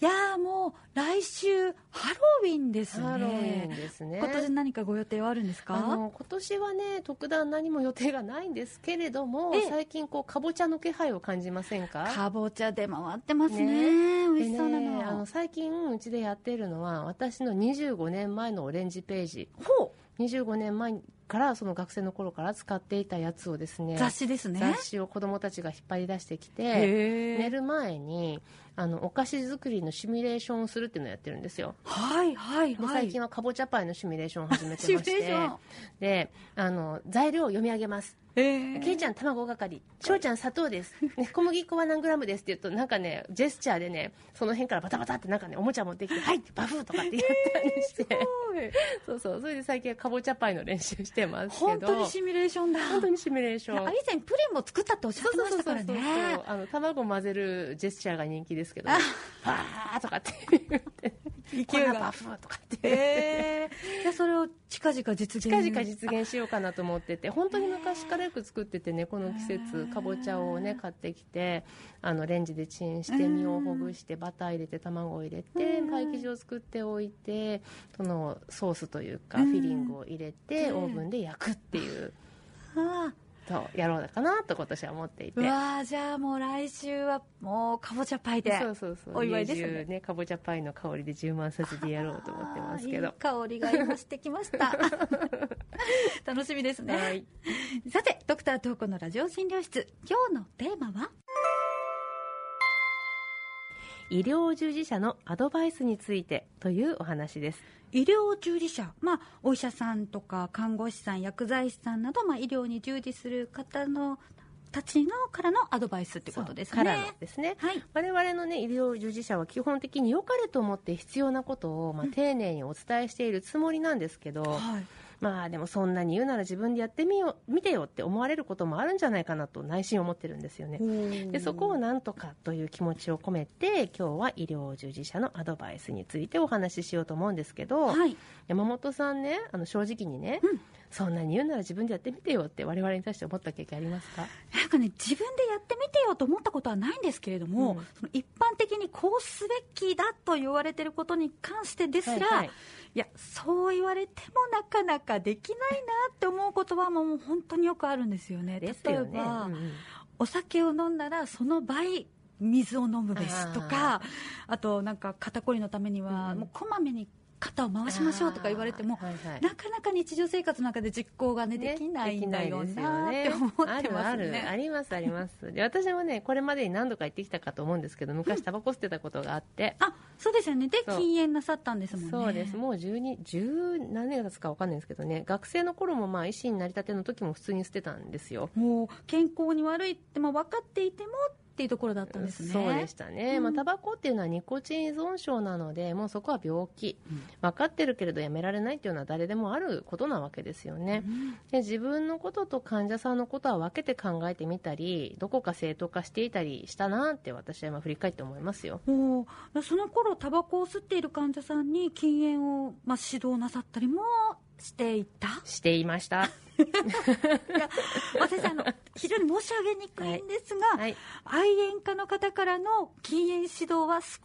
いやーもう来週ハロウィンですね。ハロウィンですね。今年何かご予定はあるんですか？あの今年はね特段何も予定がないんですけれどもええ。最近こうかぼちゃの気配を感じませんか？かぼちゃ出回ってますね。ね。美味しそうなでねあのの最近うちでやってるのは私の25年前のオレンジページ。ほ25年前からその学生の頃から使っていたやつをですねう雑誌ですね。雑誌を子供たちが引っ張り出してきて寝る前にあのお菓子作りのシミュレーションをするっていうのをやってるんですよ。はいはいではい。最近はかぼちゃパイのシミュレーションを始めてましてであの材料を読み上げます。えけいちゃん卵係翔ちゃん砂糖です、ね、小麦粉は何グラムですって言うとなんかねジェスチャーでねその辺からバタバタってなんかねおもちゃ持ってきて「はい!」バフーとかってやったりして、そうそう。それで最近はかぼちゃパイの練習してますけど。本当にシミュレーションだ。本当にシミュレーション。あ以前プリンも作ったっておっしゃってましたからね。あの卵混ぜるジェスチャーが人気ですけど、ね、パーとかって言って。勢いが。バフーとかってええじゃあそれを近々実現近々実現しようかなと思ってて本当に昔からよく作っててねこの季節かぼちゃをね買ってきてあのレンジでチンして身をほぐしてバター入れて卵を入れてパイ生地を作っておいてそのソースというかフィリングを入れてオーブンで焼くっていう。あとやろうかなと今年は思っていて。うわーじゃあもう来週はもうかぼちゃパイでそうそうそうお祝いですね。ねかぼちゃパイの香りで充満させてやろうと思ってますけど。香りが今してきました。楽しみですね、はい。さてドクタートーコのラジオ診療室。今日のテーマは？医療従事者のアドバイスについてというお話です。医療従事者、まあ、お医者さんとか看護師さん薬剤師さんなど、まあ、医療に従事する方のたちのからのアドバイスってことですね。からのですね。はい。我々の、ね、医療従事者は基本的に良かれと思って必要なことを、まあ、丁寧にお伝えしているつもりなんですけど、はいまあでもそんなに言うなら自分でやってみよう見てよって思われることもあるんじゃないかなと内心思ってるんですよね。でそこをなんとかという気持ちを込めて今日は医療従事者のアドバイスについてお話ししようと思うんですけど、はい。山本さんねあの正直にね、うんそんなに言うなら自分でやってみてよって我々に対して思った経験ありますか？なんかね自分でやってみてよと思ったことはないんですけれども、うん。その一般的にこうすべきだと言われていることに関してですら、はいはい。いやそう言われてもなかなかできないなって思うことはもう本当によくあるんですよね。ですよね。例えば、うんうん。お酒を飲んだらその倍水を飲むべしとかあとなんか肩こりのためにはうん。もうこまめに肩を回しましょうとか言われても、はいはいなかなか日常生活の中で実行がねねできないんだよなって思ってますあるあるね。ありますあります。で私もねこれまでに何度か行ってきたかと思うんですけど昔タバコ吸ってたことがあって、あそうですよね。で禁煙なさったんですもんね。そうです。もう12 10何年経つか分かんないんですけどね。学生の頃もまあ医師になりたての時も普通に捨てたんですよ。もう健康に悪いっても分かっていてもっていうところだったんですね。そうでしたね、うん。まあ、タバコっていうのはニコチン依存症なのでもうそこは病気、分かってるけれどやめられないっていうのは誰でもあることなわけですよね、うん。で自分のことと患者さんのことは分けて考えてみたりどこか正当化していたりしたなって私は今振り返って思いますよ。もうその頃タバコを吸っている患者さんに禁煙を、まあ、指導なさったりもしていた？していました私あの非常に申し上げにくいんですが、はい。愛煙家の方からの禁煙指導は少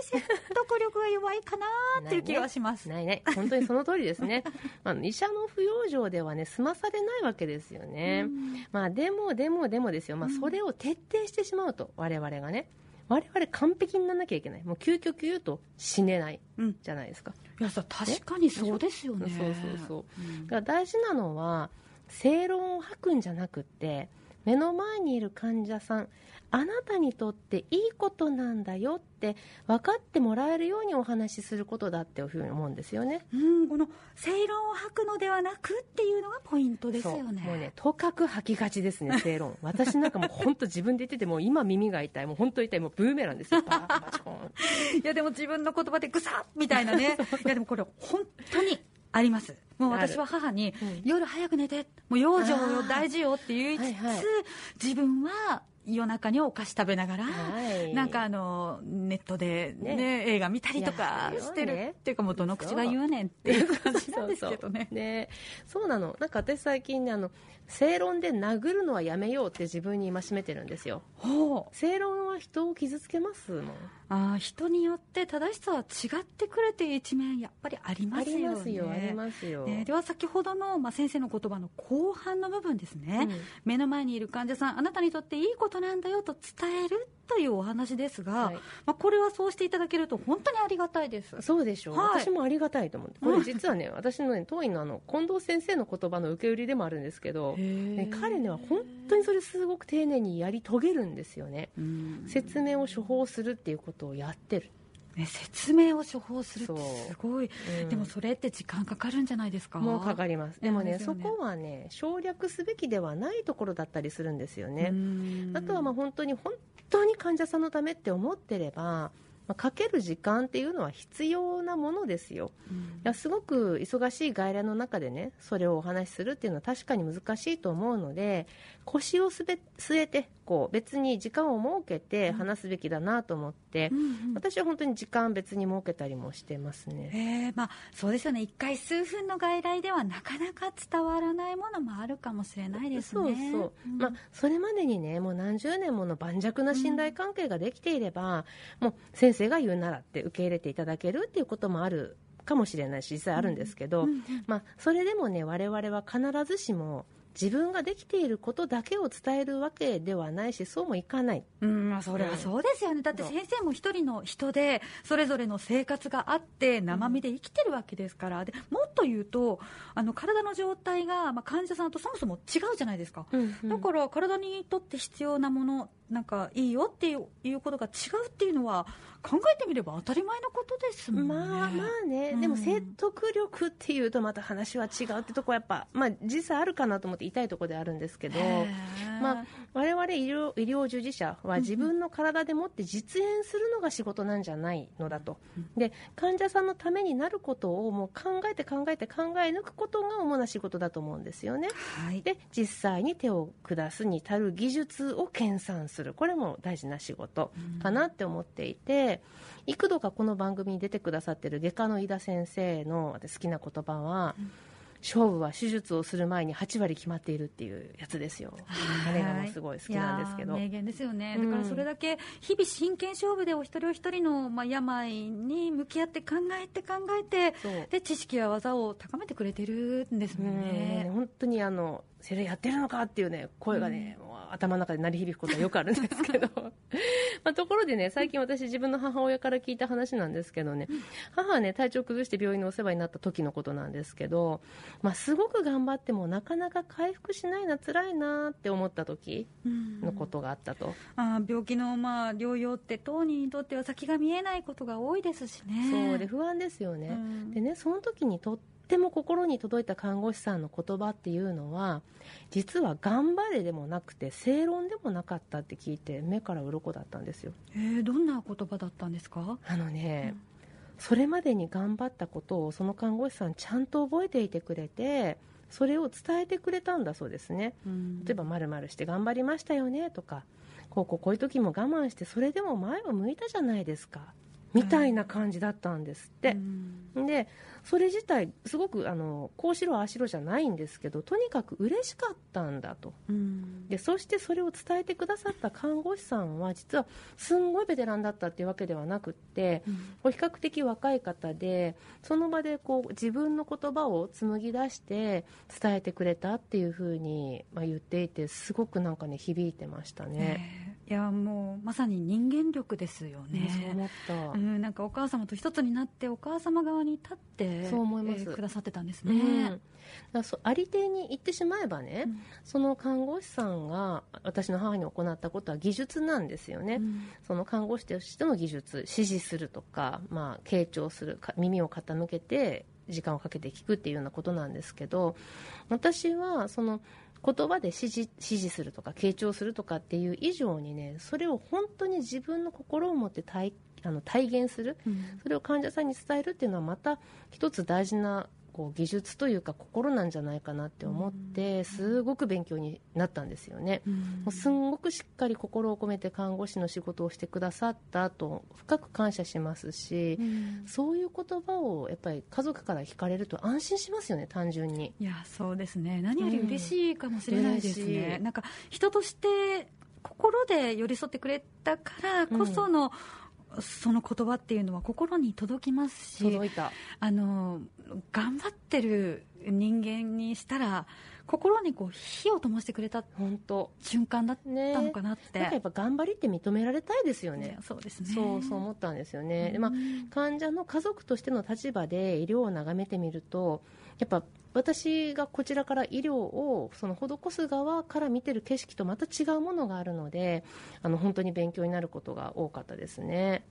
し説得力が弱いかなっていう気がします。ないない本当にその通りですね。あの医者の不養生ではね済まされないわけですよね、まあでもでもでもですよ、まあ、それを徹底してしまうと我々がね我々完璧にならなきゃいけない。もう究極言うと死ねない。うん。じゃないですか、いやさ確かにそうですよね。そうそうそううん。だから大事なのは正論を吐くんじゃなくって目の前にいる患者さんあなたにとっていいことなんだよって分かってもらえるようにお話しすることだっていうふうに思うんですよね。うん、この正論を吐くのではなくっていうのがポイントですよね。もうねとかく吐きがちですね 正論。私なんかもう本当自分で言っててもう今耳が痛いもう本当痛いもうブーメランですよ。バーンバチコーン。いやでも自分の言葉でぐさっみたいなね。いやでもこれ本当にありますもう私は母に、うん。夜早く寝てもう養生よ大事よって言いつつ、自分は夜中にお菓子食べながら、はい。なんかあのネットで、ねね。映画見たりとかしてる。ねっていうかもうどの口が言うねんっていう感じなんですけどね。そうね。そうなの。なんか私最近ねあの正論で殴るのはやめようって自分に戒めてるんですよ。ほ正論は人を傷つけますもん。あー人によって正しさは違ってくるという一面やっぱりありまありすよね。ますよありますよ、ねでは先ほどの、まあ、先生の言葉の後半の部分ですね、うん。目の前にいる患者さんあなたにとっていいことなんだよと伝えるというお話ですが、はい。まあ、これはそうしていただけると本当にありがたいです。そうでしょう、はい。私もありがたいと思って。これ実はね私のね当院のあの近藤先生の言葉の受け売りでもあるんですけど、ね、彼ねは本当にそれすごく丁寧にやり遂げるんですよね。うん。説明を処方するっていうことをやってる、ね、説明を処方するってすごい、うん。でもそれって時間かかるんじゃないですか？もうかかります。でもねね。そこはね省略すべきではないところだったりするんですよね、うん。あとはまあ本当に本当に患者さんのためって思ってれば、まあ、かける時間っていうのは必要なものですよ。うん。すごく忙しい外来の中でねそれをお話しするっていうのは確かに難しいと思うので腰をすべ据えてこう別に時間を設けて話すべきだなと思って、うんうん。私は本当に時間別に設けたりもしてますね。えーまあ、そうですよね。1回数分の外来ではなかなか伝わらないものもあるかもしれないですね。そうそう、ん。まあ、それまでにねもう何十年もの盤石な信頼関係ができていれば、もう先生が言うならって受け入れていただけるっていうこともあるかもしれないし実際あるんですけど、うんうん。まあ、それでもね我々は必ずしも自分ができていることだけを伝えるわけではないしそうもいかない。うんまあ、それはそうですよね、だって先生も一人の人で、それぞれの生活があって、生身で生きてるわけですから、でもっと言うと、あの体の状態が、まあ、患者さんとそもそも違うじゃないですか、だから体にとって必要なもの、なんかいいよっていういうことが違うっていうのは、考えてみれば当たり前のことですもんね。まあまあね、うん。でも説得力っていうとまた話は違うってとこはやっぱ、まあ、実際あるかなと思って痛いところであるんですけど、まあ、我々医療医療従事者は自分の体でもって実演するのが仕事なんじゃないのだと、で患者さんのためになることをもう考えて考えて考え抜くことが主な仕事だと思うんですよね。はい。で実際に手を下すに足る技術を研鑽する。これも大事な仕事かなって思っていて、幾度かこの番組に出てくださってる外科の井田先生の私好きな言葉は、勝負は手術をする前に8割決まっているっていうやつですよ。あれがもうすごい好きなんですけど。名言ですよね、うん。だからそれだけ日々真剣勝負でお一人お一人の、まあ、病に向き合って考えて考えてで知識や技を高めてくれてるんですもんうん。ね。本当にあのそれやってるのかっていうね声がね、もう頭の中で鳴り響くことはよくあるんですけどまあところでね最近私自分の母親から聞いた話なんですけどね母はね体調崩して病院のお世話になった時のことなんですけど、まあ、すごく頑張ってもなかなか回復しないな辛いなって思った時うん。のことがあったと、あー病気の、まあ、療養って当人にとっては先が見えないことが多いですしね。そうで不安ですよね、うん。でねその時にとっても心に届いた看護師さんの言葉っていうのは実は頑張れでもなくて正論でもなかったって聞いて目から鱗だったんですよ。えーどんな言葉だったんですか？あのね、それまでに頑張ったことをその看護師さんちゃんと覚えていてくれてそれを伝えてくれたんだそうですね。うん。例えば「まるして頑張りましたよね」とか「こうこうこういう時も我慢してそれでも前を向いたじゃないですか」みたいな感じだったんですって。う、ん。でそれ自体すごくあのこうしろああしろじゃないんですけどとにかく嬉しかったんだと。うん。でそしてそれを伝えてくださった看護師さんは実はすんごいベテランだったっていうわけではなくってうん。比較的若い方でその場でこう自分の言葉を紡ぎ出して伝えてくれたっていうふうに、まあ、言っていてすごくなんかね響いてましたね。ねいやもうまさに人間力ですよね。そう思った、うん、なんかお母様と一つになってお母様側に立ってそう思います。えーくださってたんですうん、だそうありていに言ってしまえばね、うん。その看護師さんが私の母に行ったことは技術なんですよね、うん。その看護師としての技術指示するとか、まあ、傾聴するか耳を傾けて時間をかけて聞くっていうようなことなんですけど私はその言葉で指示指示するとか傾聴するとかっていう以上にねそれを本当に自分の心を持って体あの体現するうん。それを患者さんに伝えるっていうのはまた一つ大事なこう技術というか心なんじゃないかなって思ってすごく勉強になったんですよね。うん。もうすんごくしっかり心を込めて看護師の仕事をしてくださったと深く感謝しますし、うん。そういう言葉をやっぱり家族から聞かれると安心しますよね単純に。いやそうですね。何より嬉しいかもしれないですうん。なんか人として心で寄り添ってくれたからこその、うん、その言葉っていうのは心に届きますし届いた。あの頑張ってる人間にしたら心にこう火を灯してくれた本当。瞬間だったのかなって、ね、やっぱ頑張りって認められたいですよね。そうですね。そうそう思ったんですよね、まあ、患者の家族としての立場で医療を眺めてみるとやっぱ私がこちらから医療をその施す側から見てる景色とまた違うものがあるのであの本当に勉強になることが多かったですね。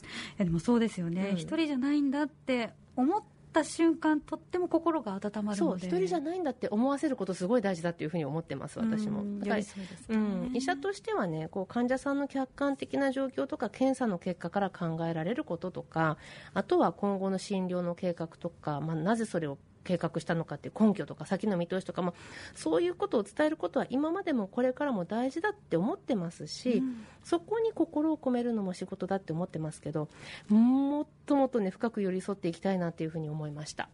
いやでもそうですよね、うん、一人じゃないんだって思っった瞬間とっても心が温まるそう一人じゃないんだって思わせることすごい大事だっていうふうに思ってます私も。だから、うん、医者としてはねこう患者さんの客観的な状況とか検査の結果から考えられることとかあとは今後の診療の計画とか、まあ、なぜそれを計画したのかっていう根拠とか先の見通しとかもそういうことを伝えることは今までもこれからも大事だって思ってますし、うん、そこに心を込めるのも仕事だって思ってますけどもっともっとね深く寄り添っていきたいなっていうふうに思いました。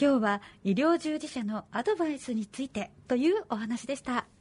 今日は医療従事者のアドバイスについてというお話でした